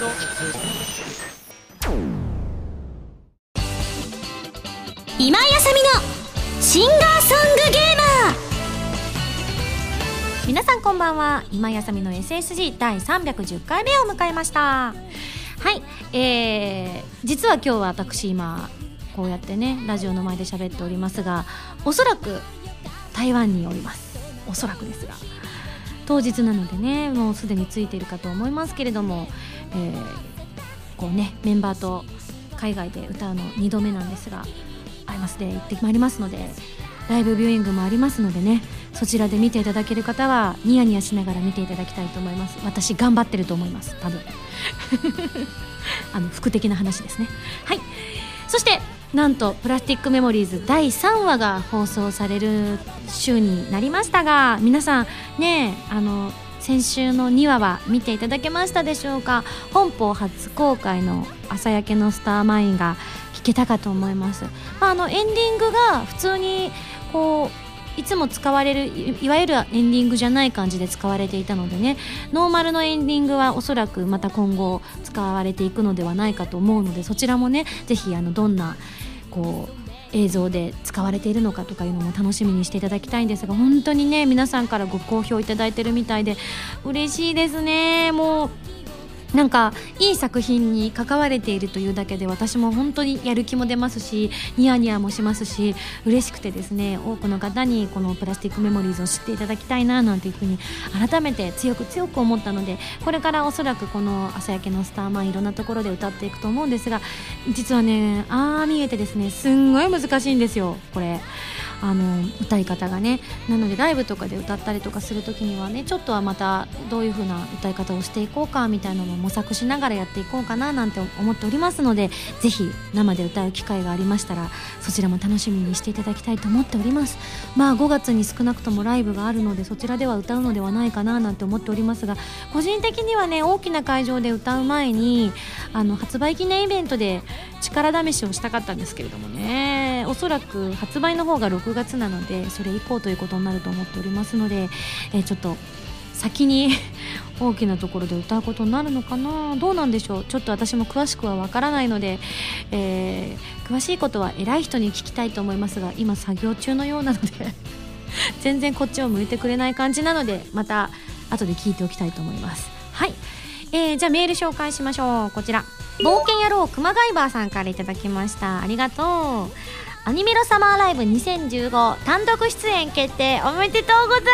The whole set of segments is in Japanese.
今井あさみのシンガーソングゲーマー。皆さんこんばんは。今井あさみの SSG 第310回目を迎えました。はい。えー、実は今日は私今こうやってねラジオの前で喋っておりますがおそらく台湾におります。おそらくですが。当日なのでねもうすでについているかと思いますけれども、えー、こうねメンバーと海外で歌うの2度目なんですが会いますで行ってまいりますのでライブビューイングもありますのでねそちらで見ていただける方はニヤニヤしながら見ていただきたいと思います。私頑張ってると思います。多分。あの服的な話ですね。はい。そしてなんと「プラスティックメモリーズ」第3話が放送される週になりましたが皆さんねあの先週の2話は見ていただけましたでしょうか？本邦初公開の「朝焼けのスターマイン」が聞けたかと思います、あ、あのエンディングが普通にこういつも使われるいわゆるエンディングじゃない感じで使われていたのでねノーマルのエンディングはおそらくまた今後使われていくのではないかと思うのでそちらもねぜひあのどんなこう映像で使われているのかとかいうのも楽しみにしていただきたいんですが本当にね皆さんからご好評いただいてるみたいで嬉しいですね。もうなんかいい作品に関われているというだけで私も本当にやる気も出ますしニヤニヤもしますし嬉しくてですね多くの方にこの「プラスティックメモリーズ」を知っていただきたいななんていうふうに改めて強く強く思ったのでこれからおそらくこの「朝焼けのスターマン」いろんなところで歌っていくと思うんですが実はねああ見えてですねすんごい難しいんですよこれ。あの歌い方がねなのでライブとかで歌ったりとかする時にはねちょっとはまたどういう風な歌い方をしていこうかみたいなのも模索しながらやっていこうかななんて思っておりますのでぜひ生で歌う機会がありましたらそちらも楽しみにしていただきたいと思っております。まあ5月に少なくともライブがあるのでそちらでは歌うのではないかななんて思っておりますが個人的にはね大きな会場で歌う前にあの発売記念イベントで力試しをしたかったんですけれどもねおそらく発売の方が6月なのでそれ以降ということになると思っておりますので、え、ちょっと先に 大きなところで歌うことになるのかな？どうなんでしょう？ちょっと私も詳しくはわからないので、えー、詳しいことは偉い人に聞きたいと思いますが今作業中のようなので 全然こっちを向いてくれない感じなのでまた後で聞いておきたいと思います。はい、えー、じゃあメール紹介しましょう。こちら。冒険野郎熊谷バーさんからいただきました。ありがとう。アニメロサマーライブ2015単独出演決定おめでとうござい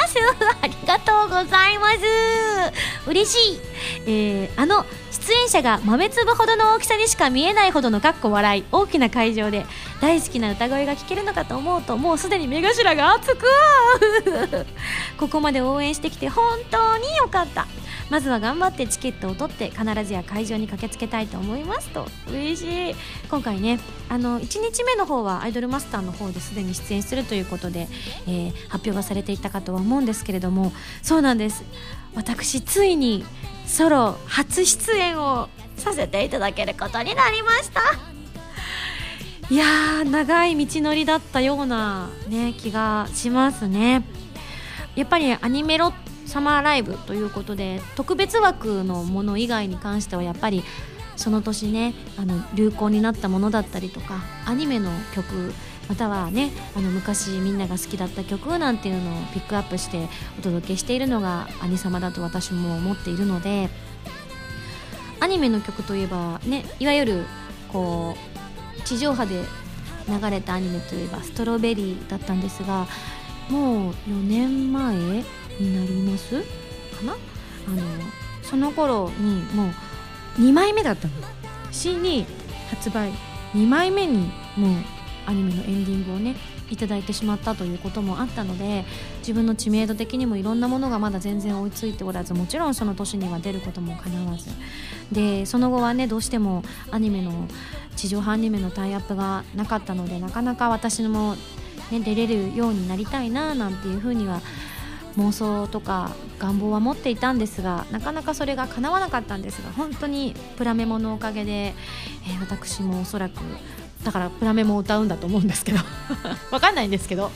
ます。ありがとうございます。嬉しい、えー、あの出演者が豆粒ほどの大きさにしか見えないほどのかっこ笑い。大きな会場で大好きな歌声が聴けるのかと思うともうすでに目頭が熱くここまで応援してきて本当によかった。まずは頑張ってチケットを取って必ずや会場に駆けつけたいと思いますと。嬉しい。今回ねあの1日目の方はアイドルマスターの方ですでに出演するということで、えー、発表がされていたかとは思うんですけれども。そうなんです。私ついにソロ初出演をさせていただけることになりました。いやー長い道のりだったような、ね、気がしますね。やっぱりアニメロサマーライブということで特別枠のもの以外に関してはやっぱりその年ねあの流行になったものだったりとかアニメの曲またはねあの昔みんなが好きだった曲なんていうのをピックアップしてお届けしているのが「アニサマ」だと私も思っているのでアニメの曲といえばねいわゆるこう地上波で流れたアニメといえば「ストロベリー」だったんですがもう4年前になりますかな？あのその頃にもう2枚目だったの。CD 発売。2枚目にもうアニメのエンディングをねいただいてしまったということもあったので自分の知名度的にもいろんなものがまだ全然追いついておらずもちろんその年には出ることもかなわず。でその後はねどうしてもアニメの地上波アニメのタイアップがなかったのでなかなか私も、ね、出れるようになりたいななんていうふうには妄想とか願望は持っていたんですがなかなかそれが叶わなかったんですが本当にプラメモのおかげで、えー、私もおそらくだからプラメモを歌うんだと思うんですけど。わかんないんですけど。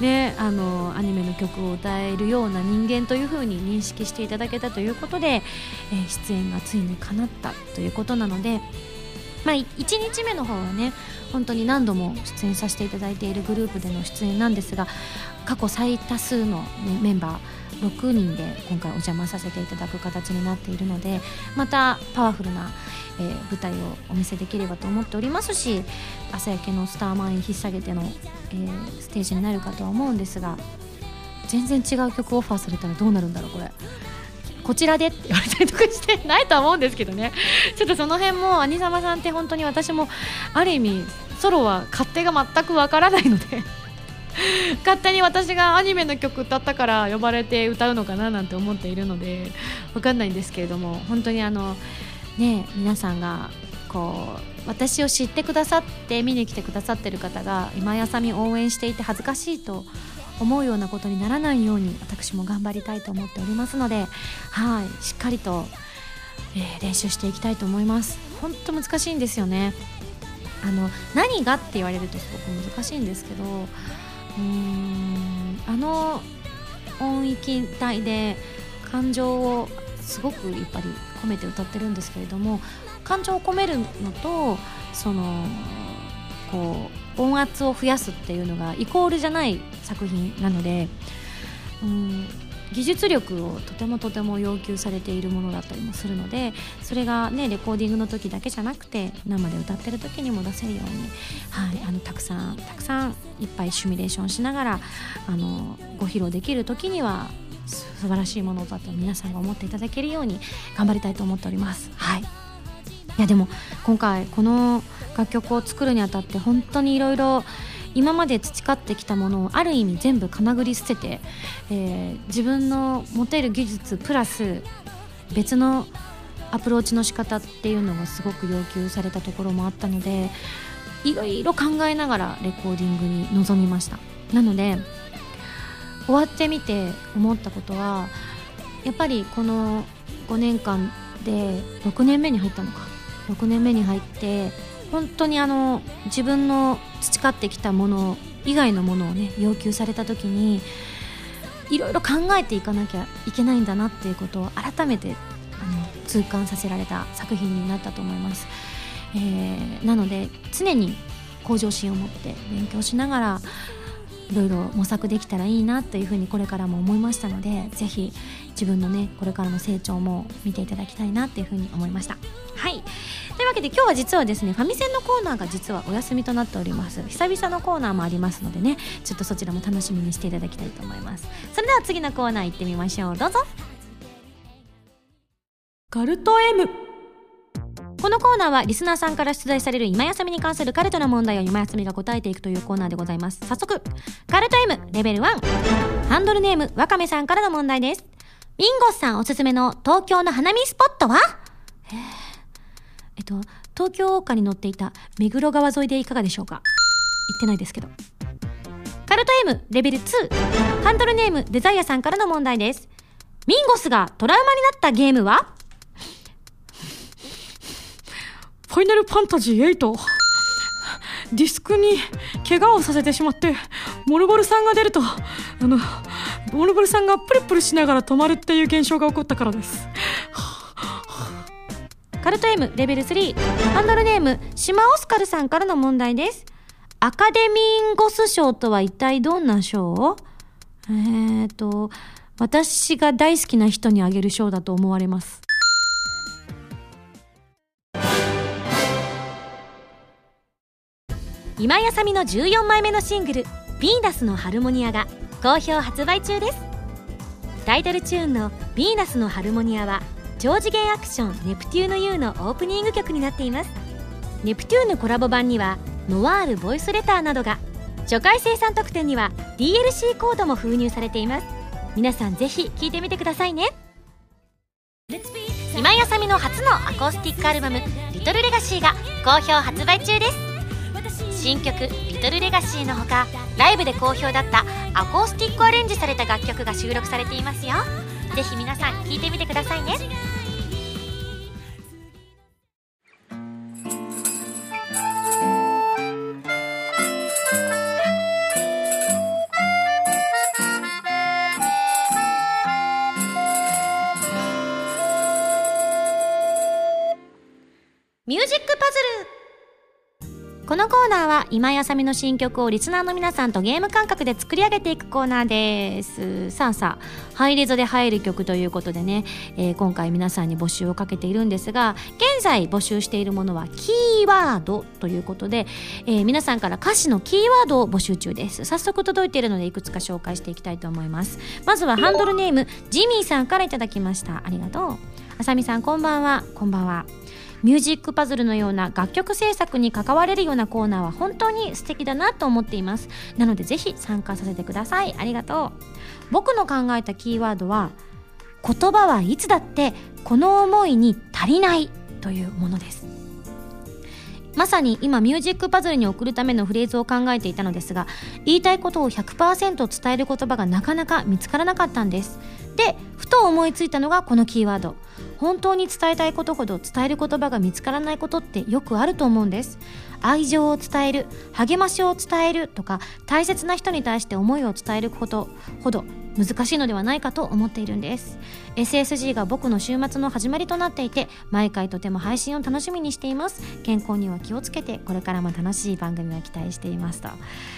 ね、あのアニメの曲を歌えるような人間というふうに認識していただけたということで、えー、出演がついに叶ったということなので、まあ、1日目の方はね本当に何度も出演させていただいているグループでの出演なんですが過去最多数の、ね、メンバー6人で今回お邪魔させていただく形になっているのでまたパワフルな、えー、舞台をお見せできればと思っておりますし朝焼けのスターマイン引っ提げての、えー、ステージになるかとは思うんですが全然違う曲オファーされたらどうなるんだろうこれ。こちらでって言われたりとかしてないとは思うんですけどねちょっとその辺も兄様さんって本当に私もある意味ソロは勝手が全くわからないので勝手に私がアニメの曲歌ったから呼ばれて歌うのかななんて思っているので分かんないんですけれども本当にあのね皆さんがこう私を知ってくださって見に来てくださってる方が今やさみ応援していて恥ずかしいと思うようなことにならないように私も頑張りたいと思っておりますのではいしっかりと、えー、練習していきたいと思います。本当難しいんですよね。あの何がって言われるとすごく難しいんですけどうーんあの音域帯で感情をすごくやっぱり込めて歌ってるんですけれども感情を込めるのとそのこう音圧を増やすっていうのがイコールじゃない作品なのでうん技術力をとてもとても要求されているものだったりもするのでそれがねレコーディングの時だけじゃなくて生で歌ってる時にも出せるように、はい、あのたくさんたくさんいっぱいシミュレーションしながらあのご披露できる時には素晴らしいものだと皆さんが思っていただけるように頑張りたいと思っております。はいいやでも今回この楽曲を作るにあたって本当にいろいろ今まで培ってきたものをある意味全部かなぐり捨てて、えー、自分の持てる技術プラス別のアプローチの仕方っていうのがすごく要求されたところもあったのでいろいろ考えながらレコーディングに臨みましたなので終わってみて思ったことはやっぱりこの5年間で6年目に入ったのか。6年目に入って本当にあの自分の培ってきたもの以外のものをね要求された時にいろいろ考えていかなきゃいけないんだなっていうことを改めてあの痛感させられた作品になったと思います、えー、なので常に向上心を持って勉強しながらいろいろ模索できたらいいなというふうにこれからも思いましたのでぜひ自分のねこれからの成長も見ていただきたいなっていうふうに思いました。はい。というわけで今日は実はですねファミセンのコーナーが実はお休みとなっております。久々のコーナーもありますのでねちょっとそちらも楽しみにしていただきたいと思います。それでは次のコーナー行ってみましょう。どうぞ。カルト M このコーナーはリスナーさんから出題される今休みに関するカルトの問題を今休みが答えていくというコーナーでございます。早速カルト M レベル1ハンドルネームわかめさんからの問題です。ミンゴスさんおすすめの東京の花見スポットは？えっと、東京大岡に乗っていた目黒川沿いでいかがでしょうか？言ってないですけど。カルト M レベル2ハンドルネームデザイアさんからの問題です。ミンゴスがトラウマになったゲームは？ファイナルファンタジー8。ディスクに怪我をさせてしまって、モルボルさんが出ると、あの、モルボルさんがプルプルしながら止まるっていう現象が起こったからです。カルト M レベル3ハンドルネーム島オスカルさんからの問題ですアカデミーゴス賞とは一体どんな賞？えーと私が大好きな人にあげる賞だと思われます今やさみの14枚目のシングル「ヴィーナスのハルモニア」が好評発売中です。タイトルチューンの「ヴィーナスのハルモニア」は超次元アクション「ネプテューヌ U」のオープニング曲になっています。ネプテューヌコラボ版にはノワールボイスレターなどが初回生産特典には DLC コードも封入されています。皆さんぜひ聴いてみてくださいね。今井あさみの初のアコースティックアルバム「リトルレガシーが好評発売中です。新曲「リトルレガシーのほかライブで好評だったアコースティックアレンジされた楽曲が収録されていますよ。ぜひ皆さん聴いてみてくださいね。ミュージックパズル。このコーナーは今井あさみの新曲をリスナーの皆さんとゲーム感覚で作り上げていくコーナーです。さあさあハイレゾで入る曲ということでね、えー今回皆さんに募集をかけているんですが現在募集しているものはキーワードということで、えー皆さんから歌詞のキーワードを募集中です。早速届いているのでいくつか紹介していきたいと思います。まずはハンドルネームジミーさんからいただきました。ありがとう。あさみさんこんばんは。こんばんは。ミュージックパズルのような楽曲制作に関われるようなコーナーは本当に素敵だなと思っています。なのでぜひ参加させてください。ありがとう。僕の考えたキーワードは言葉はいつだってこの思いに足りないというものです。まさに今ミュージックパズルに送るためのフレーズを考えていたのですが言いたいことを100%伝える言葉がなかなか見つからなかったんです。でふと思いついたのがこのキーワード。本当に伝えたいことほど伝える言葉が見つからないことってよくあると思うんです。愛情を伝える励ましを伝えるとか大切な人に対して思いを伝えることほど難しいのではないかと思っているんです。SSG が僕の週末の始まりとなっていて毎回とても配信を楽しみにしています。健康には気をつけてこれからも楽しい番組を期待していますと。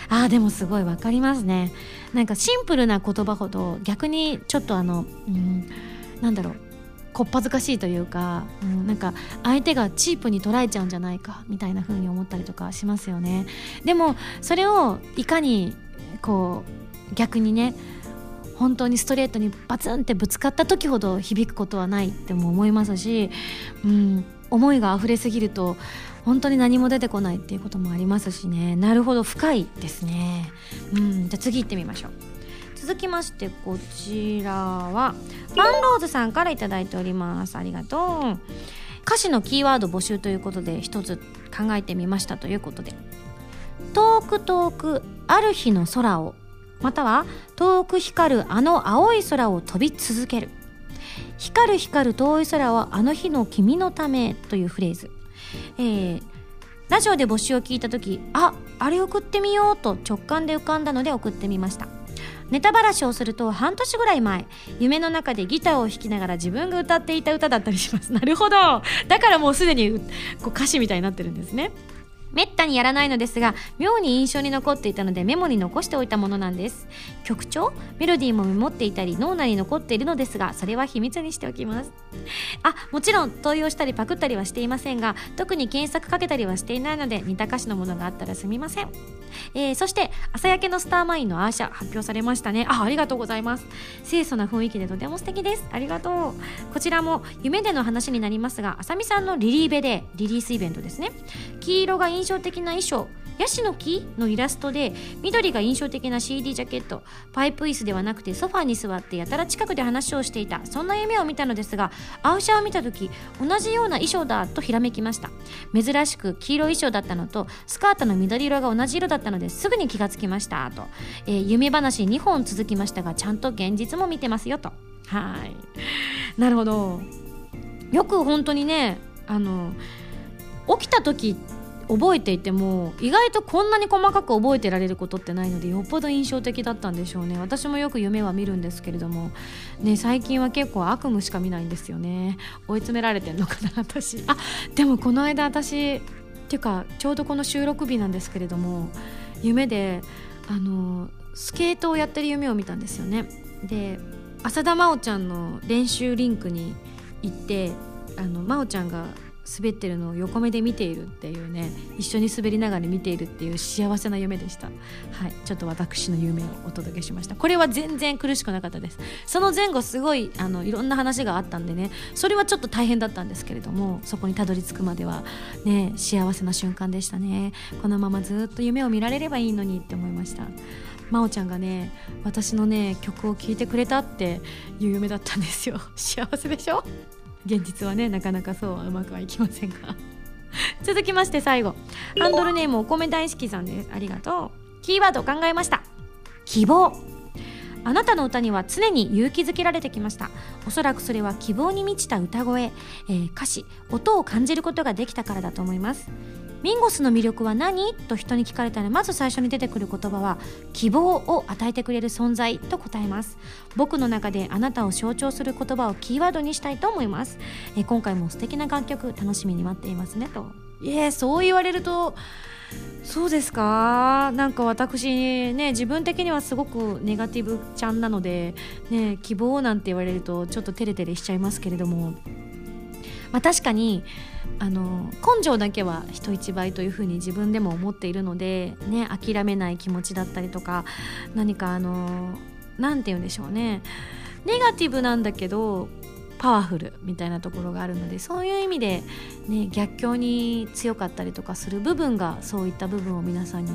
あーでもすごいわかりますね。なんかシンプルな言葉ほど逆にちょっとあのうんなんだろう。こっぱずかしいというか、うん、なんか相手がチープに捉えちゃうんじゃないかみたいな風に思ったりとかしますよね。でもそれをいかにこう逆にね本当にストレートにバツンってぶつかった時ほど響くことはないっても思いますし、うん、思いが溢れすぎると本当に何も出てこないっていうこともありますしね。なるほど深いですね、うん、じゃあ次行ってみましょう。続きましてこちらはパンローズさんから頂いております。ありがとう。歌詞のキーワード募集ということで一つ考えてみましたということで。遠く遠くある日の空をまたは遠く光るあの青い空を飛び続ける。光る光る遠い空はあの日の君のためというフレーズ、えーラジオで募集を聞いた時ああれ送ってみようと直感で浮かんだので送ってみました。ネタばらしをすると半年ぐらい前夢の中でギターを弾きながら自分が歌っていた歌だったりします。なるほど。だからもうすでにこう歌詞みたいになってるんですね。めったにやらないのですが妙に印象に残っていたのでメモに残しておいたものなんです。曲調メロディーもメモっていたり脳内に残っているのですがそれは秘密にしておきます。あもちろん盗用したりパクったりはしていませんが特に検索かけたりはしていないので似た歌詞のものがあったらすみません、えーそして朝焼けのスターマインのアーシャ発表されましたね。あありがとうございます。清楚な雰囲気でとても素敵です。ありがとう。こちらも夢での話になりますがあさみさんのリリーベでリリースイベントですね。黄色が印象的な衣装ヤシの木のイラストで緑が印象的な CD ジャケットパイプ椅子ではなくてソファに座ってやたら近くで話をしていた。そんな夢を見たのですがアウシャを見た時同じような衣装だとひらめきました。珍しく黄色衣装だったのとスカートの緑色が同じ色だったのですぐに気がつきました。と、えー夢話2本続きましたがちゃんと現実も見てますよと。はい。なるほど。よく本当にねあの起きた時覚えていても意外とこんなに細かく覚えてられることってないのでよっぽど印象的だったんでしょうね。私もよく夢は見るんですけれども。ね最近は結構悪夢しか見ないんですよね。追い詰められてんのかな私。あでもこの間私っていうかちょうどこの収録日なんですけれども夢であのスケートをやってる夢を見たんですよね。で浅田真央ちゃんの練習リンクに行ってあの真央ちゃんが滑ってるのを横目で見ているっていうね一緒に滑りながら見ているっていう幸せな夢でした。はい。ちょっと私の夢をお届けしました。これは全然苦しくなかったです。その前後すごいあのいろんな話があったんでねそれはちょっと大変だったんですけれどもそこにたどり着くまではね幸せな瞬間でしたね。このままずっと夢を見られればいいのにって思いました。真央ちゃんがね私のね曲を聴いてくれたっていう夢だったんですよ。幸せでしょ？現実はねなかなかそうはうまくはいきませんが。続きまして最後。ハンドルネームお米大好きさんですありがとう。キーワードを考えました。希望。あなたの歌には常に勇気づけられてきました。おそらくそれは希望に満ちた歌声、えー歌詞。音を感じることができたからだと思います。ミンゴスの魅力は何？と人に聞かれたらまず最初に出てくる言葉は希望を与えてくれる存在と答えます。僕の中であなたを象徴する言葉をキーワードにしたいと思います。え今回も素敵な楽曲楽しみに待っていますねと。えそう言われるとそうですか？なんか私ね自分的にはすごくネガティブちゃんなのでね希望なんて言われるとちょっとテレテレしちゃいますけれども。まあ確かにあの根性だけは人一倍というふうに自分でも思っているので、ね、諦めない気持ちだったりとか何かあの何て言うんでしょうね。ネガティブなんだけどパワフルみたいなところがあるのでそういう意味で、ね、逆境に強かったりとかする部分がそういった部分を皆さんに、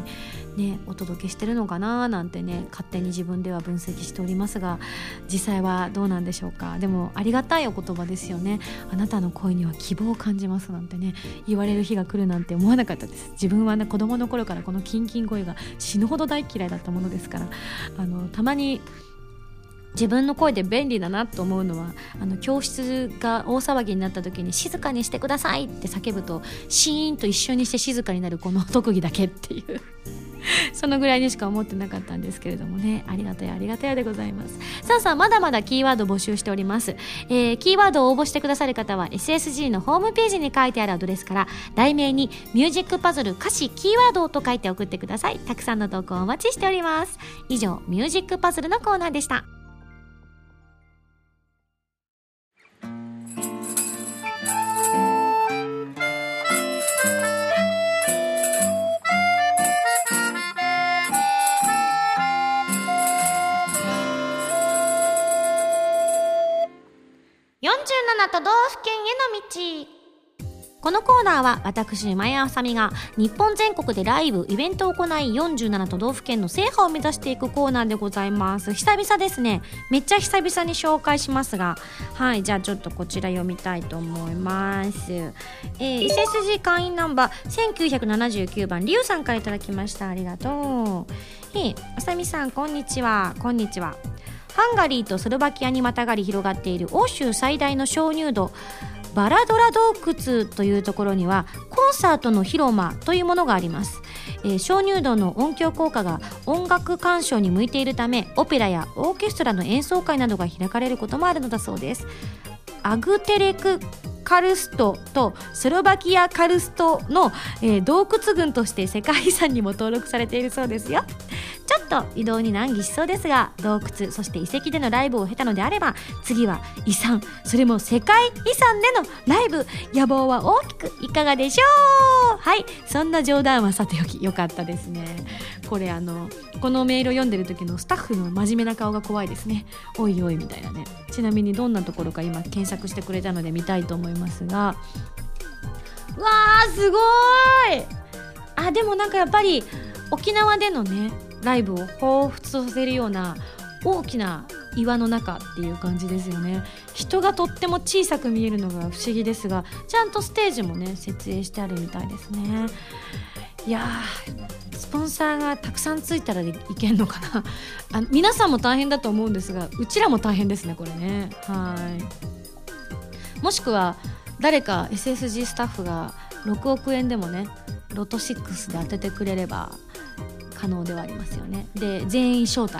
ね、お届けしてるのかななんてね勝手に自分では分析しておりますが実際はどうなんでしょうか。でもありがたいお言葉ですよね。あなたの声には希望を感じますなんてね言われる日が来るなんて思わなかったです。自分はね子供の頃からこのキンキン声が死ぬほど大嫌いだったものですからあのたまに自分の声で便利だなと思うのはあの教室が大騒ぎになった時に静かにしてくださいって叫ぶとシーンと一緒にして静かになるこの特技だけっていう そのぐらいにしか思ってなかったんですけれどもね。ありがたいありがたいでございます。さあさあまだまだキーワード募集しております、えー、キーワードを応募してくださる方は SSG のホームページに書いてあるアドレスから題名にミュージックパズル歌詞キーワードと書いて送ってください。たくさんの投稿お待ちしております。以上ミュージックパズルのコーナーでした。都道府県への道。このコーナーは私今井あさみが日本全国でライブイベントを行い47都道府県の制覇を目指していくコーナーでございます。久々ですね。めっちゃ久々に紹介しますが。はいじゃあちょっとこちら読みたいと思います。えー、SSG 会員ナンバー1979番りゅうさんから頂きました。ありがとう。えー、あさみさんこんにちは。こんにちは。ハンガリーとスロバキアにまたがり広がっている欧州最大の鍾乳洞バラドラ洞窟というところにはコンサートの広間というものがあります、鍾乳洞の音響効果が音楽鑑賞に向いているためオペラやオーケストラの演奏会などが開かれることもあるのだそうです。アグテレクカルストとスロバキアカルストの、えー、洞窟群として世界遺産にも登録されているそうですよ。ちょっと移動に難儀しそうですが洞窟そして遺跡でのライブを経たのであれば次は遺産それも世界遺産でのライブ。野望は大きくいかがでしょう？はいそんな冗談はさておきよかったですね。これあのこのメールを読んでる時のスタッフの真面目な顔が怖いですね。おいおいみたいなね。ちなみにどんなところか今検索してくれたので見たいと思います。いますが。わーすごい。あでもなんかやっぱり沖縄でのねライブを彷彿とさせるような大きな岩の中っていう感じですよね。人がとっても小さく見えるのが不思議ですがちゃんとステージもね設営してあるみたいですね。いやスポンサーがたくさんついたらいけんのかな。あ皆さんも大変だと思うんですがうちらも大変ですねこれね。はい。もしくは誰か SSG スタッフが6億円でもねロト6で当ててくれれば可能ではありますよね。で全員招待。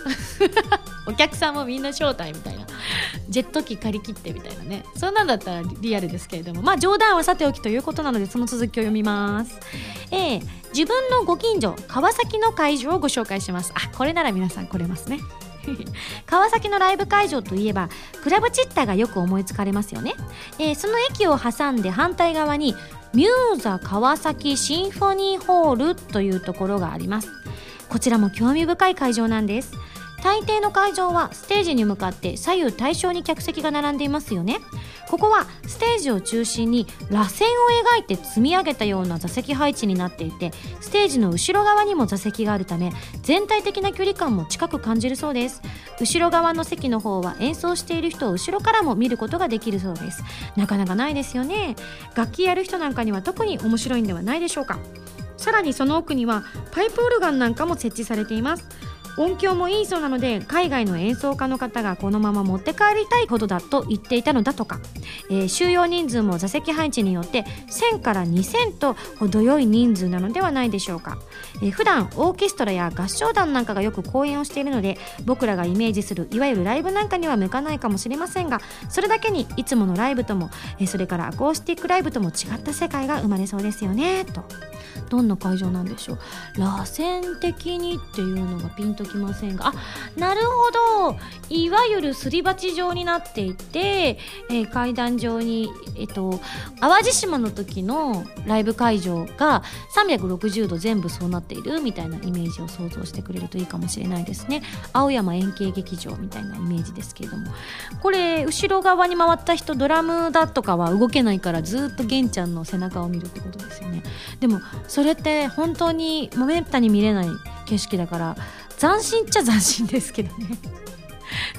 お客さんもみんな招待みたいな。ジェット機借り切ってみたいなね。そんなんだったらリアルですけれども。まあ冗談はさておきということなのでその続きを読みます。えー、自分のご近所川崎の会場をご紹介します。あこれなら皆さん来れますね。川崎のライブ会場といえばクラブチッタがよく思いつかれますよね、えー、その駅を挟んで反対側にミューザ川崎シンフォニーホールというところがあります。こちらも興味深い会場なんです。大抵の会場はステージに向かって左右対称に客席が並んでいますよね。ここはステージを中心に螺旋を描いて積み上げたような座席配置になっていてステージの後ろ側にも座席があるため全体的な距離感も近く感じるそうです。後ろ側の席の方は演奏している人を後ろからも見ることができるそうです。なかなかないですよね。楽器やる人なんかには特に面白いんではないでしょうか。さらにその奥にはパイプオルガンなんかも設置されています。音響もいいそうなので海外の演奏家の方がこのまま持って帰りたいほどだと言っていたのだとか、えー、収容人数も座席配置によって1000から2000と程よい人数なのではないでしょうか、えー、普段オーケストラや合唱団なんかがよく公演をしているので僕らがイメージするいわゆるライブなんかには向かないかもしれませんがそれだけにいつものライブとも、え、それからアコースティックライブとも違った世界が生まれそうですよねと。どんな会場なんでしょう。螺旋的にっていうのがピンときませんがあなるほど。いわゆるすり鉢状になっていて、え、階段状に、えっと、淡路島の時のライブ会場が360度全部そうなっているみたいなイメージを想像してくれるといいかもしれないですね。青山円形劇場みたいなイメージですけれども。これ後ろ側に回った人ドラムだとかは動けないからずっと玄ちゃんの背中を見るってことですよね。でもそれって本当にもめったに見れない景色だから斬新っちゃ斬新ですけどね。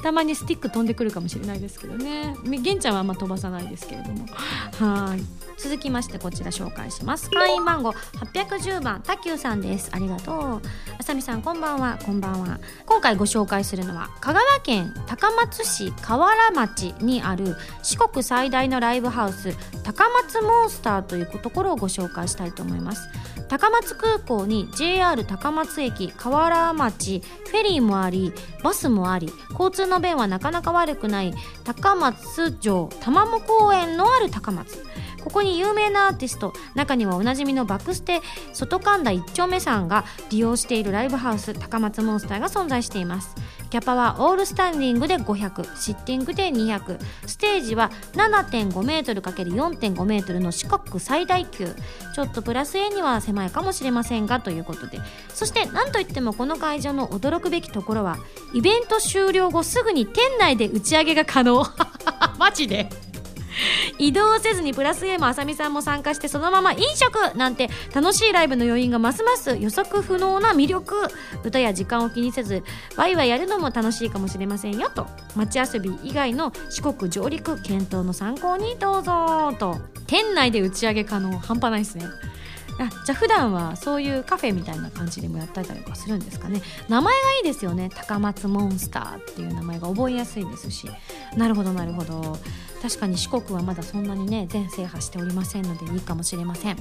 たまにスティック飛んでくるかもしれないですけどね。玄ちゃんはあんま飛ばさないですけれども。はい。続きましてこちら紹介します。会員番号810番たきゅうさんです。ありがとう。あさみさんこんばんは。こんばんは。今回ご紹介するのは香川県高松市河原町にある四国最大のライブハウス高松モンスターというところをご紹介したいと思います。高松空港に JR 高松駅河原町フェリーもありバスもあり交通の便はなかなか悪くない高松城玉藻公園のある高松。ここに有名なアーティスト中にはおなじみのバクステ外神田一丁目さんが利用しているライブハウス高松モンスターが存在しています。キャパはオールスタンディングで500シッティングで200ステージは 7.5m×4.5 メートルの四国最大級。ちょっとプラス A には狭いかもしれませんがということで。そして何といってもこの会場の驚くべきところはイベント終了後すぐに店内で打ち上げが可能。マジで。移動せずにプラス A もあさみさんも参加してそのまま飲食なんて楽しいライブの余韻がますます予測不能な魅力歌や時間を気にせずワイワイやるのも楽しいかもしれませんよと街遊び以外の四国上陸検討の参考にどうぞと。店内で打ち上げ可能半端ないですね。あじゃあ普段はそういうカフェみたいな感じでもやったりとかするんですかね。名前がいいですよね。高松モンスターっていう名前が覚えやすいですし。なるほどなるほど。確かに四国はまだそんなにね全制覇しておりませんのでいいかもしれません。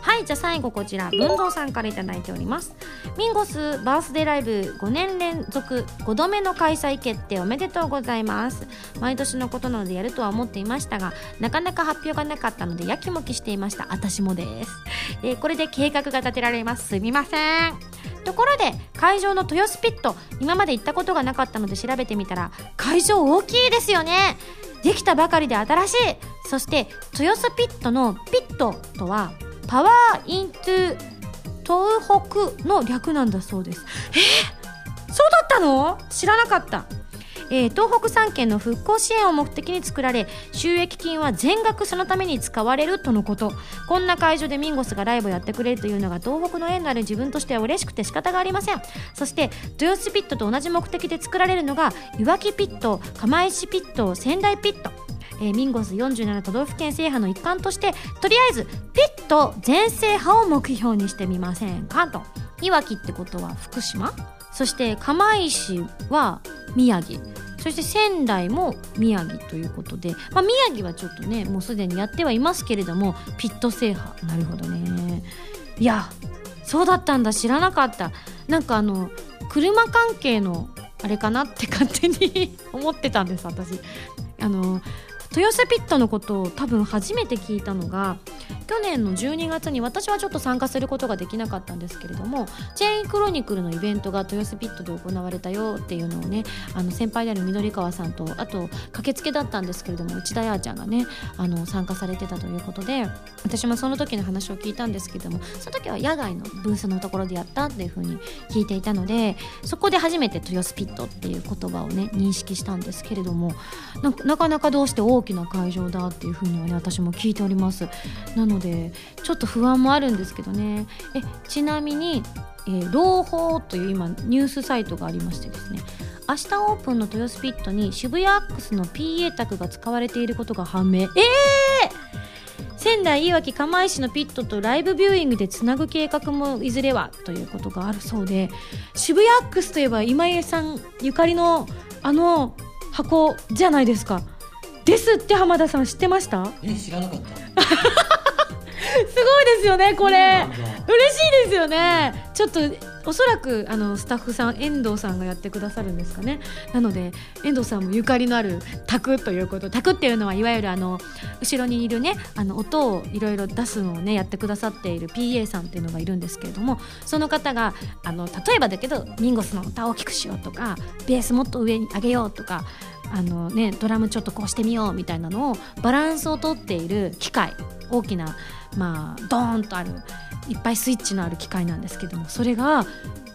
はいじゃあ最後こちら文蔵さんから頂いております。ミンゴスバースデーライブ5年連続5度目の開催決定おめでとうございます。毎年のことなのでやるとは思っていましたがなかなか発表がなかったのでやきもきしていました。私もです、えー、これで計画が立てられます。すみません。ところで会場の豊洲ピット今まで行ったことがなかったので調べてみたら会場大きいですよね。できたばかりで新しい。そして豊洲ピットのピットとはパワーイントゥ東北の略なんだそうです。えー、そうだったの？知らなかった。えー、東北3県の復興支援を目的に作られ収益金は全額そのために使われるとのこと。こんな会場でミンゴスがライブをやってくれるというのが東北の縁のある自分としては嬉しくて仕方がありません。そして豊洲ピットと同じ目的で作られるのがいわきピット釜石ピット仙台ピット。えー、ミンゴス47都道府県制覇の一環としてとりあえずピット全制覇を目標にしてみませんかと。いわきってことは福島？そして釜石は宮城。そして仙台も宮城ということで、まあ、宮城はちょっとねもうすでにやってはいますけれどもピット制覇。なるほどね。いやそうだったんだ。知らなかった。なんかあの車関係のあれかなって勝手に 思ってたんです私。あの豊洲ピットのことを多分初めて聞いたのが去年の12月に私はちょっと参加することができなかったんですけれどもチェーンクロニクルのイベントが豊洲ピットで行われたよっていうのをねあの先輩である緑川さんとあと駆けつけだったんですけれども内田彩ちゃんがねあの参加されてたということで私もその時の話を聞いたんですけどもその時は野外のブースのところでやったっていうふうに聞いていたのでそこで初めて豊洲ピットっていう言葉をね認識したんですけれどもなかなかどうして大きな会場だっていうふうにはね私も聞いております。なのでちょっと不安もあるんですけどね。えちなみに、えー、朗報という今ニュースサイトがありましてですね。明日オープンの豊洲ピットに渋谷アックスの PA 卓が使われていることが判明。えー、先仙台いわき釜石のピットとライブビューイングでつなぐ計画もいずれはということがあるそうで渋谷アックスといえば今井さんゆかりのあの箱じゃないですか。ですって浜田さん知ってました？え知らなかった ですよねこれ。嬉しいですよね。ちょっとおそらくあのスタッフさん遠藤さんがやってくださるんですかね。なので遠藤さんもゆかりのある卓ということ卓っていうのはいわゆるあの後ろにいるねあの音をいろいろ出すのをねやってくださっている PA さんっていうのがいるんですけれどもその方があの例えばだけどミンゴスの歌を大きくしようとかベースもっと上に上げようとかあのね、ドラムちょっとこうしてみようみたいなのをバランスをとっている機械大きな、まあ、ドーンとあるいっぱいスイッチのある機械なんですけどもそれが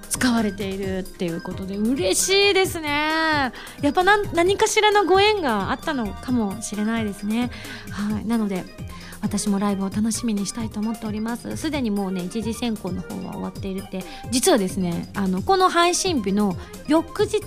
使われているっていうことで嬉しいですね。やっぱ何かしらのご縁があったのかもしれないですね。はい。なので私もライブを楽しみにしたいと思っております。すでにもうね一次選考の方は終わっているって実はですねあのこの配信日の翌日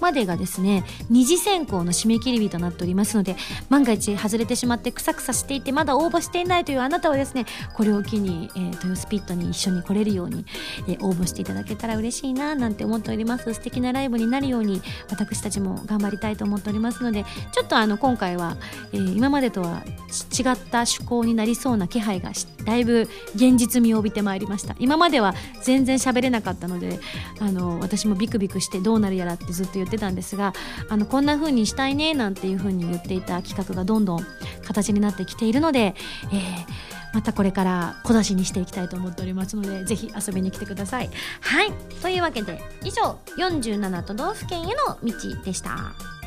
までがですね二次選考の締め切り日となっておりますので万が一外れてしまってくさくさしていてまだ応募していないというあなたはですねこれを機に、えー、豊洲ピットに一緒に来れるように、えー、応募していただけたら嬉しいななんて思っております。素敵なライブになるように私たちも頑張りたいと思っておりますのでちょっとあの今回は、えー、今までとは違った趣向になりそうな気配がだいぶ現実味を帯びてまいりました。今までは全然喋れなかったのであの私もビクビクしてどうなるやらってずっと言ってたんですがあのこんな風にしたいねなんていう風に言っていた企画がどんどん形になってきているので、えーまたこれから小出しにしていきたいと思っておりますのでぜひ遊びに来てください。はいというわけで以上47都道府県への道でした。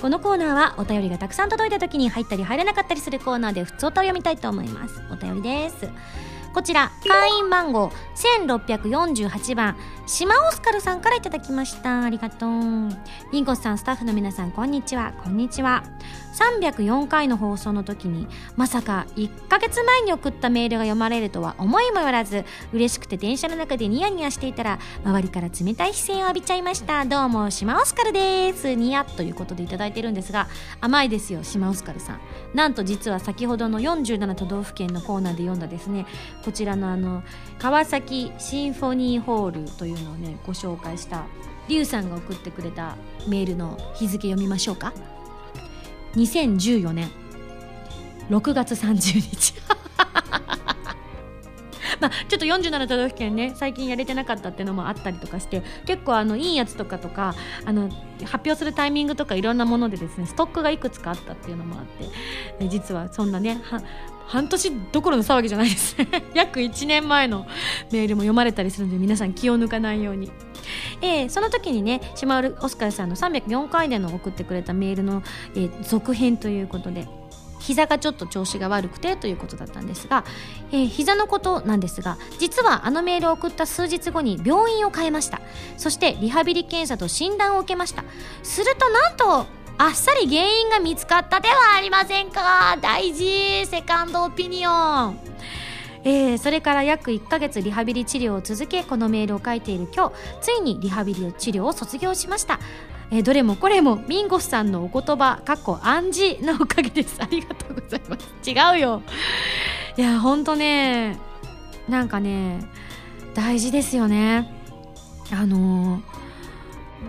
このコーナーはお便りがたくさん届いた時に入ったり入れなかったりするコーナーで普通歌を読みたいと思います。お便りです。こちら会員番号1648番。島オスカルさんからいただきました。ありがとう。リンゴスさんスタッフの皆さんこんにちは。こんにちは。304回の放送の時にまさか1ヶ月前に送ったメールが読まれるとは思いもよらず嬉しくて電車の中でニヤニヤしていたら周りから冷たい視線を浴びちゃいました。どうも島オスカルです。ニヤということでいただいてるんですが甘いですよ島オスカルさん。なんと実は先ほどの47都道府県のコーナーで読んだですねこちらのあの川崎シンフォニーホールというのをねご紹介したリュウさんが送ってくれたメールの日付読みましょうか。2014年6月30日。まあ、ちょっと47都道府県ね最近やれてなかったっていうのもあったりとかして結構あのいいやつとかとかあの発表するタイミングとかいろんなものでですねストックがいくつかあったっていうのもあって実はそんなね半年どころの騒ぎじゃないです。約1年前のメールも読まれたりするので皆さん気を抜かないように。えー、その時にね島尾オスカルさんの304回での送ってくれたメールの、えー、続編ということで膝がちょっと調子が悪くてということだったんですが、えー、膝のことなんですが実はあのメールを送った数日後に病院を変えました。そしてリハビリ検査と診断を受けました。するとなんとあっさり原因が見つかったではありませんか？大事！セカンドオピニオン。えー、それから約1ヶ月リハビリ治療を続けこのメールを書いている今日ついにリハビリ治療を卒業しました。え、どれもこれもミンゴスさんのお言葉かっこ暗示のおかげです。ありがとうございます。違うよ。いやほんとねなんかね大事ですよね。あの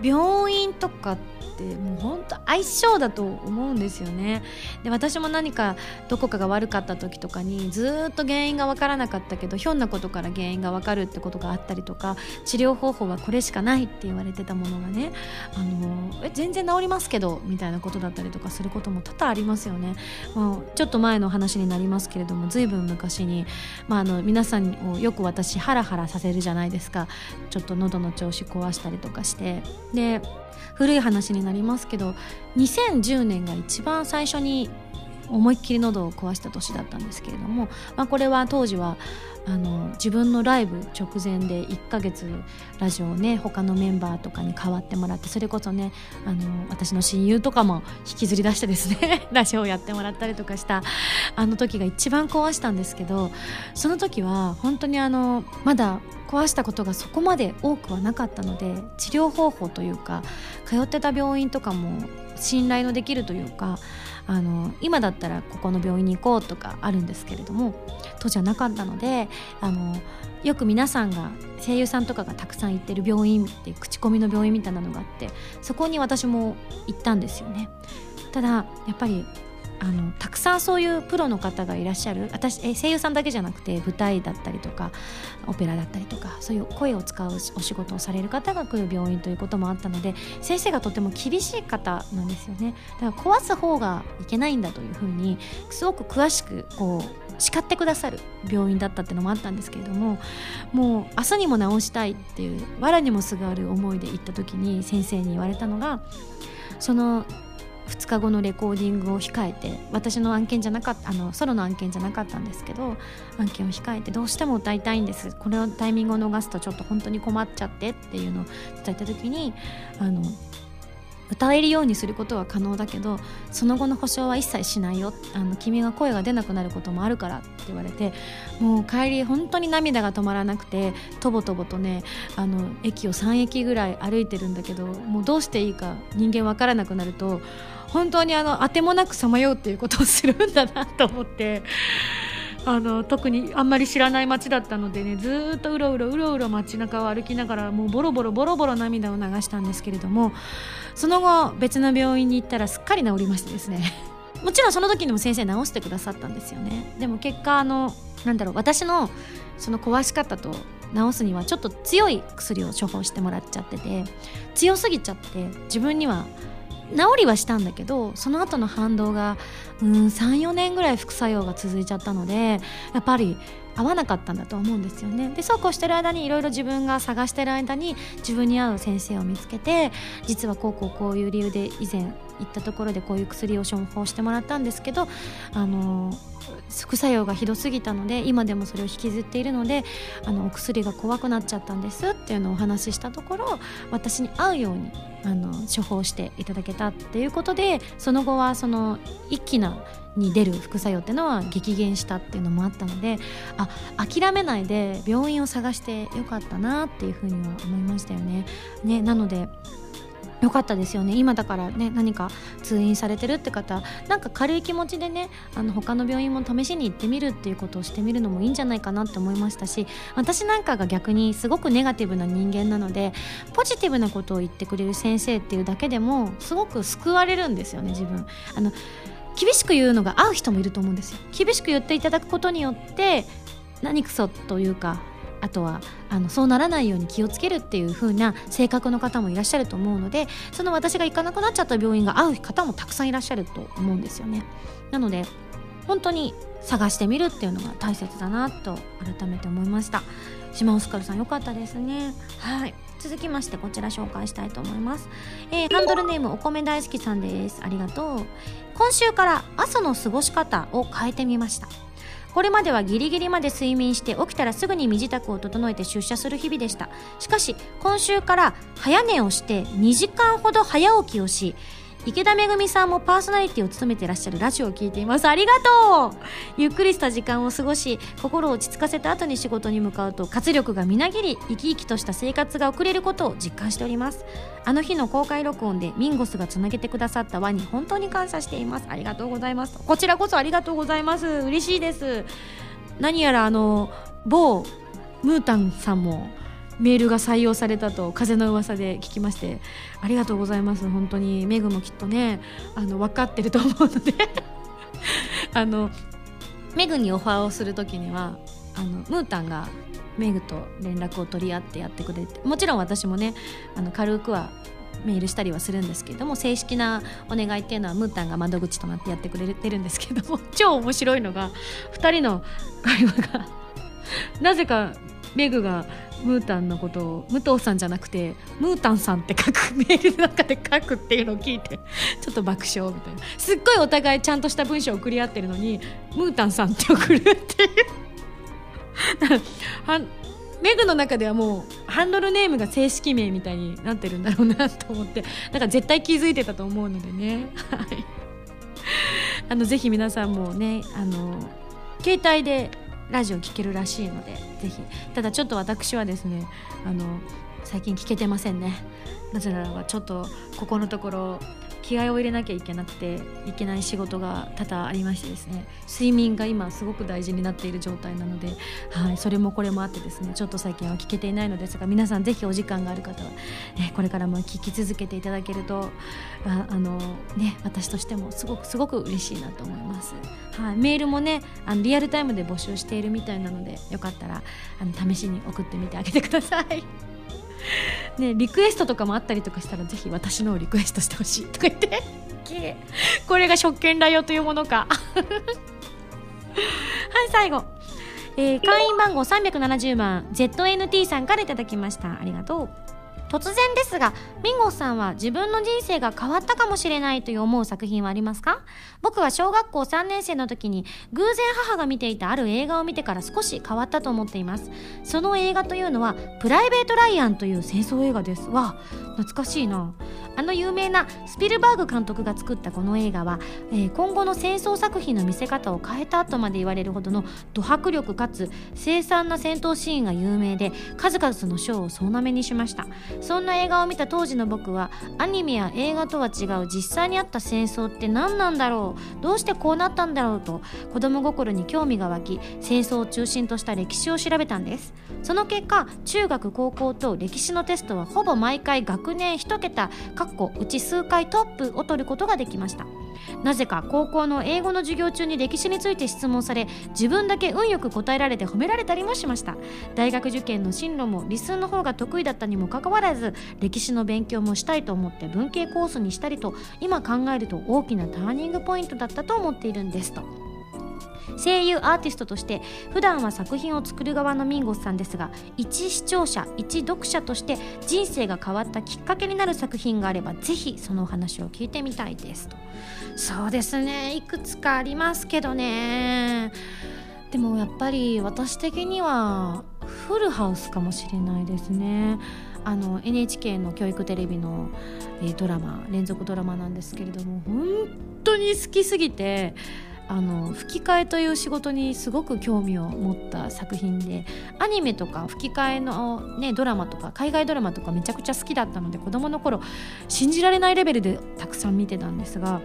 ー、病院とかってもう本当相性だと思うんですよね。で私も何かどこかが悪かった時とかにずっと原因が分からなかったけどひょんなことから原因が分かるってことがあったりとか治療方法はこれしかないって言われてたものがねあのえ全然治りますけどみたいなことだったりとかすることも多々ありますよね、まあ、ちょっと前の話になりますけれども随分昔に、まあ、あの皆さんをよく私ハラハラさせるじゃないですか。ちょっと喉の調子壊したりとかして。で古い話になりますけど2010年が一番最初に思いっきり喉を壊した年だったんですけれども、まあ、これは当時はあの自分のライブ直前で1ヶ月ラジオをね他のメンバーとかに代わってもらってそれこそねあの私の親友とかも引きずり出してですね ラジオをやってもらったりとかしたあの時が一番壊したんですけどその時は本当にあのまだ壊したことがそこまで多くはなかったので治療方法というか通ってた病院とかも信頼のできるというかあの今だったらここの病院に行こうとかあるんですけれども当時はなかったのであのよく皆さんが声優さんとかがたくさん行ってる病院って口コミの病院みたいなのがあってそこに私も行ったんですよね。ただやっぱりあのたくさんそういうプロの方がいらっしゃる。私え声優さんだけじゃなくて舞台だったりとかオペラだったりとかそういう声を使うお仕事をされる方が来る病院ということもあったので先生がとても厳しい方なんですよね。だから壊す方がいけないんだというふうにすごく詳しくこう叱ってくださる病院だったっていうのもあったんですけれどももう明日にも治したいっていう藁にもすがる思いで行った時に先生に言われたのがその2日後のレコーディングを控えて私の案件じゃなかったあのソロの案件じゃなかったんですけど案件を控えてどうしても歌いたいんです。このタイミングを逃すとちょっと本当に困っちゃってっていうのを伝えた時にあの歌えるようにすることは可能だけどその後の保証は一切しないよ。あの君が声が出なくなることもあるからって言われてもう帰り本当に涙が止まらなくてとぼとぼとねあの駅を3駅ぐらい歩いてるんだけどもうどうしていいか人間わからなくなると本当にあの当てもなくさまようっていうことをするんだなと思って。あの特にあんまり知らない街だったのでねずっとうろうろうろうろ街中を歩きながらもうボロボロボロボロ涙を流したんですけれどもその後別の病院に行ったらすっかり治りましてですね。もちろんその時にも先生治してくださったんですよね。でも結果あのなんだろう私のその壊し方と治すにはちょっと強い薬を処方してもらっちゃってて強すぎちゃって自分には治りはしたんだけどその後の反動がうん34年ぐらい副作用が続いちゃったのでやっぱり合わなかったんだと思うんですよね。でそうこうしてる間にいろいろ自分が探してる間に自分に合う先生を見つけて実はこうこうこういう理由で以前行ったところでこういう薬を処方してもらったんですけどあの副作用がひどすぎたので今でもそれを引きずっているのであのお薬が怖くなっちゃったんですっていうのをお話ししたところ私に合うようにあの処方していただけたっていうことでその後はその一気なに出る副作用っていうのは激減したっていうのもあったのであ諦めないで病院を探してよかったなっていうふうには思いましたよね。ねなのでよかったですよね今だからね何か通院されてるって方なんか軽い気持ちでねあの他の病院も試しに行ってみるっていうことをしてみるのもいいんじゃないかなって思いましたし私なんかが逆にすごくネガティブな人間なのでポジティブなことを言ってくれる先生っていうだけでもすごく救われるんですよね自分。あの厳しく言うのが合う人もいると思うんですよ。厳しく言っていただくことによって何くそというかあとはあのそうならないように気をつけるっていう風な性格の方もいらっしゃると思うのでその私が行かなくなっちゃった病院が合う方もたくさんいらっしゃると思うんですよね。なので本当に探してみるっていうのが大切だなと改めて思いました。島オスカルさんよかったですね。はい。続きましてこちら紹介したいと思います、えー、ハンドルネームお米大好きさんです。ありがとう。今週から朝の過ごし方を変えてみました。これまではギリギリまで睡眠して起きたらすぐに身支度を整えて出社する日々でした。しかし今週から早寝をして2時間ほど早起きをし池田めぐみさんもパーソナリティを務めてらっしゃるラジオを聞いています。ありがとう。ゆっくりした時間を過ごし心を落ち着かせた後に仕事に向かうと活力がみなぎり生き生きとした生活が送れることを実感しております。あの日の公開録音でミンゴスがつなげてくださった輪に本当に感謝しています。ありがとうございます。こちらこそありがとうございます。嬉しいです。何やらあの某ムータンさんもメールが採用されたと風の噂で聞きましてありがとうございます。本当にメグもきっとねあの分かってると思うので。あのメグにオファーをする時にはあのムータンがメグと連絡を取り合ってやってくれてもちろん私もねあの軽くはメールしたりはするんですけれども正式なお願いっていうのはムータンが窓口となってやってくれてるんですけども超面白いのが2人の会話がなぜかメグがムータンのことを武藤さんじゃなくてムータンさんって書くメールの中で書くっていうのを聞いてちょっと爆笑みたいな。すっごいお互いちゃんとした文章を送り合ってるのにムータンさんって送るっていう。はメグの中ではもうハンドルネームが正式名みたいになってるんだろうなと思って。だから絶対気づいてたと思うのでね。はい。あのぜひ皆さんもねあの携帯でラジオ聴けるらしいのでぜひ。ただちょっと私はですねあの最近聞けてませんね。なぜならばちょっとここのところ気合を入れなきゃいけなくていけない仕事が多々ありましてですね睡眠が今すごく大事になっている状態なので、はい、それもこれもあってですねちょっと最近は聞けていないのですが皆さんぜひお時間がある方は、ね、これからも聞き続けていただけるとああの、ね、私としてもすごくすごく嬉しいなと思います、はい、メールもねあのリアルタイムで募集しているみたいなのでよかったらあの試しに送ってみてあげてください。ね、リクエストとかもあったりとかしたらぜひ私のをリクエストしてほしいとか言って。これが職権だよというものか。はい最後、えー、会員番号370番 ZNT さんからいただきました。ありがとう突然ですがミンゴさんは自分の人生が変わったかもしれないという思う作品はありますか？僕は小学校3年生の時に偶然母が見ていたある映画を見てから少し変わったと思っています。その映画というのはプライベート・ライアンという戦争映画です。わ懐かしいな。あの有名なスピルバーグ監督が作ったこの映画は、えー、今後の戦争作品の見せ方を変えたとまで言われるほどのド迫力かつ凄惨な戦闘シーンが有名で数々の賞を総なめにしました。そんな映画を見た当時の僕はアニメや映画とは違う実際にあった戦争って何なんだろうどうしてこうなったんだろうと子供心に興味が湧き戦争を中心とした歴史を調べたんです。その結果中学高校と歴史のテストはほぼ毎回学年1桁かかっこうち数回トップを取ることができました。なぜか高校の英語の授業中に歴史について質問され自分だけ運よく答えられて褒められたりもしました。大学受験の進路も理数の方が得意だったにもかかわらず歴史の勉強もしたいと思って文系コースにしたりと今考えると大きなターニングポイントだったと思っているんですと。声優アーティストとして普段は作品を作る側のミンゴスさんですが一視聴者一読者として人生が変わったきっかけになる作品があればぜひそのお話を聞いてみたいですと。そうですね。いくつかありますけどね。でもやっぱり私的にはフルハウスかもしれないですね。あの NHK の教育テレビの、えー、ドラマ連続ドラマなんですけれども本当に好きすぎてあの吹き替えという仕事にすごく興味を持った作品でアニメとか吹き替えの、ね、ドラマとか海外ドラマとかめちゃくちゃ好きだったので子供の頃信じられないレベルでたくさん見てたんですが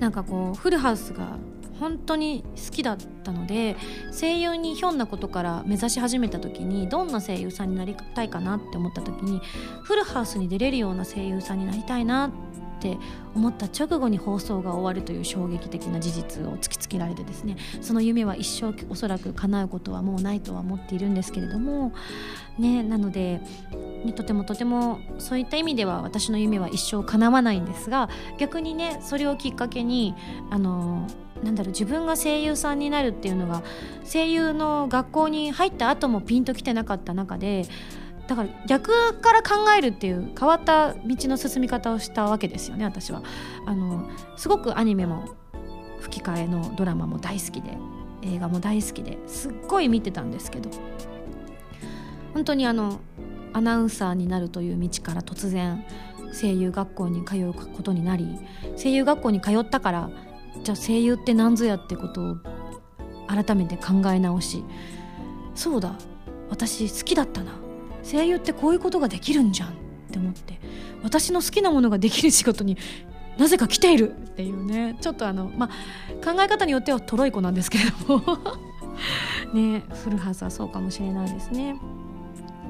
なんかこうフルハウスが本当に好きだったので声優にひょんなことから目指し始めた時にどんな声優さんになりたいかなって思った時にフルハウスに出れるような声優さんになりたいなって思った直後に放送が終わるという衝撃的な事実を突きつけられてですねその夢は一生おそらく叶うことはもうないとは思っているんですけれどもねなのでねとてもとてもそういった意味では私の夢は一生叶わないんですが逆にねそれをきっかけにあのなんだろう自分が声優さんになるっていうのが声優の学校に入った後もピンときてなかった中でだから逆から考えるっていう変わった道の進み方をしたわけですよね私は。あのすごくアニメも吹き替えのドラマも大好きで映画も大好きですっごい見てたんですけど本当にあのアナウンサーになるという道から突然声優学校に通うことになり声優学校に通ったからじゃあ声優って何ぞやってことを改めて考え直しそうだ私好きだったな。声優ってこういうことができるんじゃんって思って私の好きなものができる仕事になぜか来ているっていうねちょっとあのまあ考え方によってはトロイ子なんですけれども ね古ルハウスはそうかもしれないですね。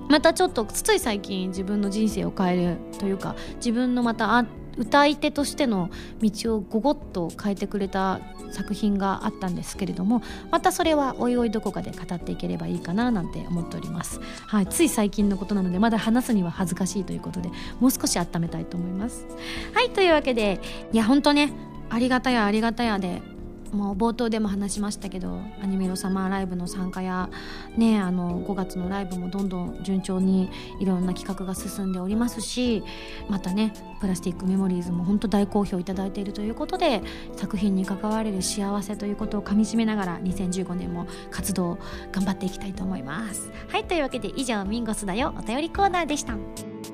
またちょっとつい最近自分の人生を変えるというか自分のまた歌い手としての道をごごっと変えてくれた作品があったんですけれどもまたそれはおいおいどこかで語っていければいいかななんて思っております、はい、つい最近のことなのでまだ話すには恥ずかしいということでもう少し温めたいと思います。はいというわけでいや本当ねありがたやありがたやでもう冒頭でも話しましたけどアニメロサマーライブの参加や、ね、あの5月のライブもどんどん順調にいろんな企画が進んでおりますしまたねプラスティックメモリーズも本当大好評いただいているということで作品に関われる幸せということをかみしめながら2015年も活動頑張っていきたいと思います。はいというわけで以上ミンゴスだよお便りコーナーでした。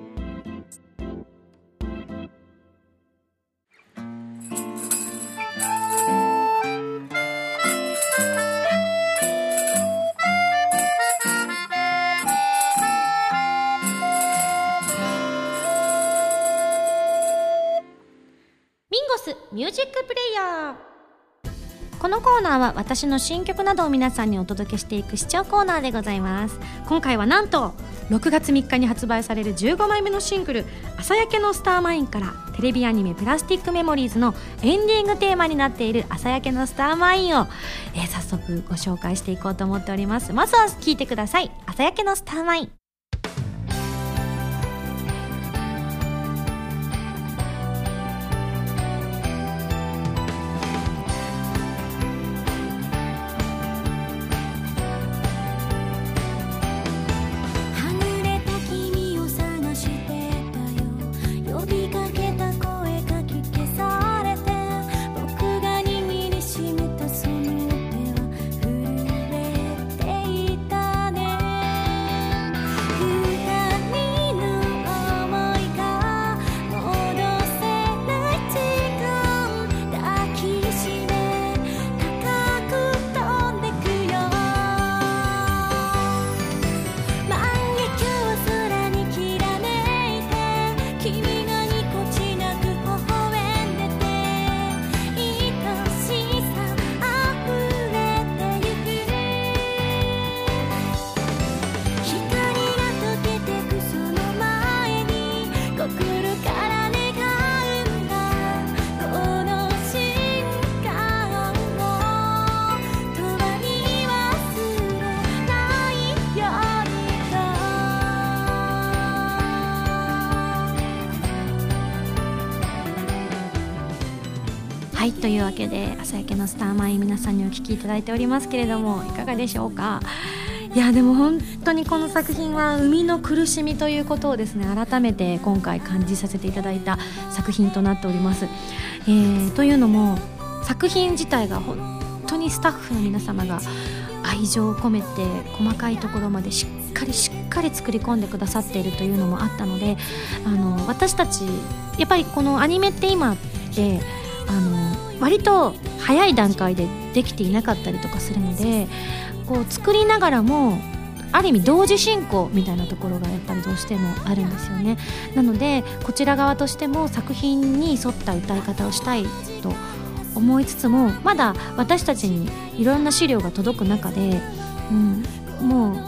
ミンゴスミュージックプレイヤー。このコーナーは私の新曲などを皆さんにお届けしていく視聴コーナーでございます。今回はなんと6月3日に発売される15枚目のシングル「朝焼けのスターマイン」からテレビアニメ「プラスティックメモリーズ」のエンディングテーマになっている「朝焼けのスターマインを」えー、早速ご紹介していこうと思っております。まずは聴いてください「朝焼けのスターマイン」というわけで朝焼けのスターマイン皆さんにお聴きいただいておりますけれどもいかがでしょうか？いやでも本当にこの作品は生みの苦しみということをですね改めて今回感じさせていただいた作品となっております。えー、というのも作品自体が本当にスタッフの皆様が愛情を込めて細かいところまでしっかりしっかり作り込んでくださっているというのもあったのであの私たちやっぱりこのアニメって今ってあの割と早い段階でできていなかったりとかするのでこう作りながらもある意味同時進行みたいなところがやっぱりどうしてもあるんですよね。なのでこちら側としても作品に沿った歌い方をしたいと思いつつもまだ私たちにいろんな資料が届く中で、うん、もう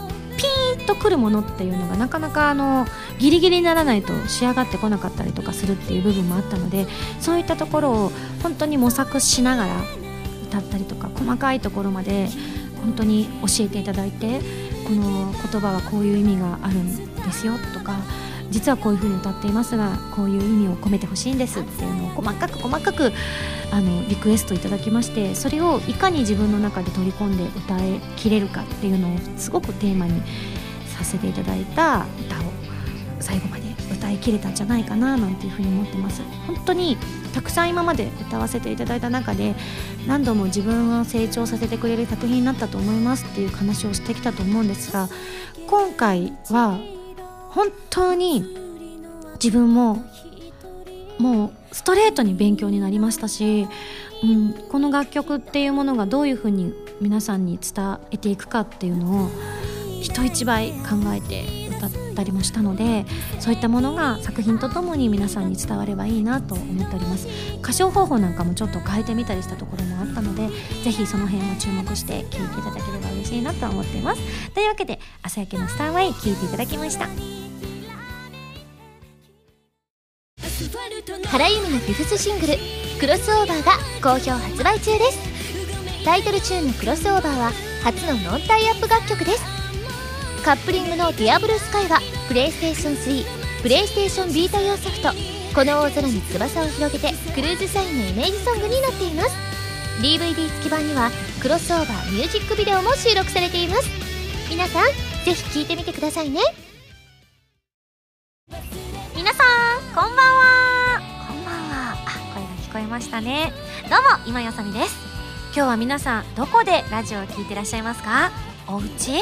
ーンとくるものっていうのがなかなかあのギリギリにならないと仕上がってこなかったりとかするっていう部分もあったのでそういったところを本当に模索しながら歌ったりとか細かいところまで本当に教えていただいてこの言葉はこういう意味があるんですよとか実はこういう風に歌っていますがこういう意味を込めてほしいんですっていうのを細かく細かくあのリクエストいただきましてそれをいかに自分の中で取り込んで歌いきれるかっていうのをすごくテーマにさせていただいた歌を最後まで歌いきれたんじゃないかななんていうふうに思ってます。本当にたくさん今まで歌わせていただいた中で何度も自分を成長させてくれる作品になったと思いますっていう話をしてきたと思うんですが今回は本当に自分ももうストレートに勉強になりましたし、うん、この楽曲っていうものがどういうふうに皆さんに伝えていくかっていうのを人一倍考えて歌ったりもしたのでそういったものが作品とともに皆さんに伝わればいいなと思っております。歌唱方法なんかもちょっと変えてみたりしたところもあったのでぜひその辺も注目して聴いていただければ嬉しいなと思っています。というわけで朝焼けのスターワイ聴いていただきました。原由美のフィフスシングル「クロスオーバー」が好評発売中です。タイトルチューンの「クロスオーバー」は初のノンタイアップ楽曲です。カップリングの「ディアブルスカイはプレイステーション3プレイステーションビータ用ソフト「この大空に翼を広げて」クルーズサインのイメージソングになっています。DVD 付き版にはクロスオーバーミュージックビデオも収録されています。皆さんぜひ聴いてみてくださいね。皆さんこんばんは。こんばんは。あ声が聞こえましたね。どうも今やさみです。今日は皆さんどこでラジオを聞いてらっしゃいますか？お家？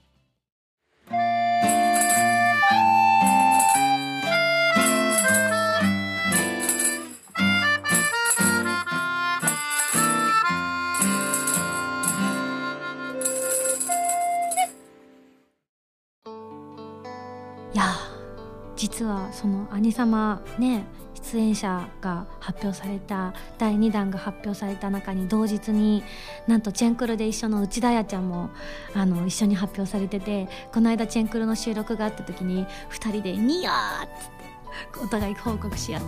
実はその兄様ね出演者が発表された第2弾が発表された中に同日になんとチェンクルで一緒の内田彩ちゃんもあの一緒に発表されててこの間チェンクルの収録があった時に2人で「ニヤー!」っつって お互い報告し合って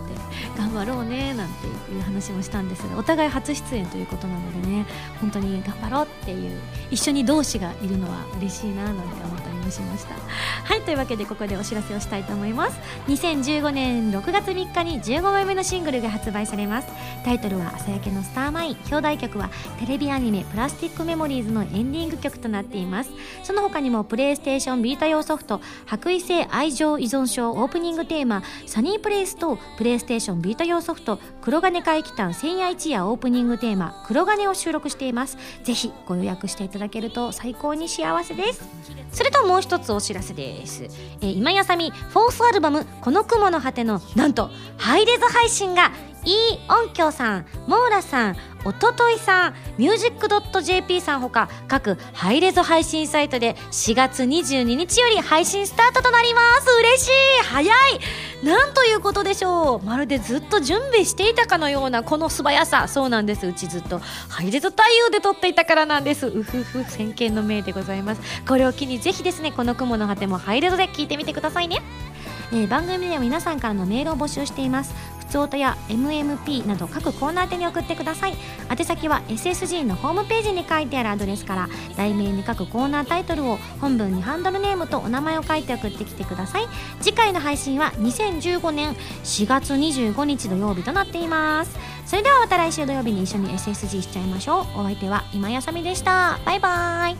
頑張ろうねなんていう話もしたんですがお互い初出演ということなのでね本当に頑張ろうっていう一緒に同志がいるのは嬉しいななんて思ったりもしました。はいというわけでここでお知らせをしたいと思います。2015年6月3日に15枚目のシングルが発売されます。タイトルは「朝焼けのスターマイン」表題曲はテレビアニメ「プラスティックメモリーズ」のエンディング曲となっています。その他にもプレイステーションビータ用ソフト「白衣性愛情依存症」オープニングテーマ「サニープレイス」とプレイステーションビータ用ソフト「黒金怪奇譚千夜一夜」オープニングテーマ「黒金」を収録しています。ぜひご予約していただけると最高に幸せです。それともう一つお知らせです、えー今やさみフォースアルバム「この雲の果て」のなんとハイレゾ配信がいい音響さん、モーラさん、おとといさん、ミュージックドット JP さんほか各ハイレゾ配信サイトで4月22日より配信スタートとなります。嬉しい早いなんということでしょうまるでずっと準備していたかのようなこの素早さ。そうなんです。うちずっとハイレゾ対応で撮っていたからなんです。うふふ、先見の明でございます。これを機にぜひですね、この雲の果てもハイレゾで聞いてみてくださいね。えー番組では皆さんからのメールを募集しています普通歌や MMP など各コーナー宛に送ってください。宛先は SSG のホームページに書いてあるアドレスから題名に書くコーナータイトルを本文にハンドルネームとお名前を書いて送ってきてください。次回の配信は2015年4月25日土曜日となっています。それではまた来週土曜日に一緒に SSG しちゃいましょう。お相手は今やさみでした。バイバイ。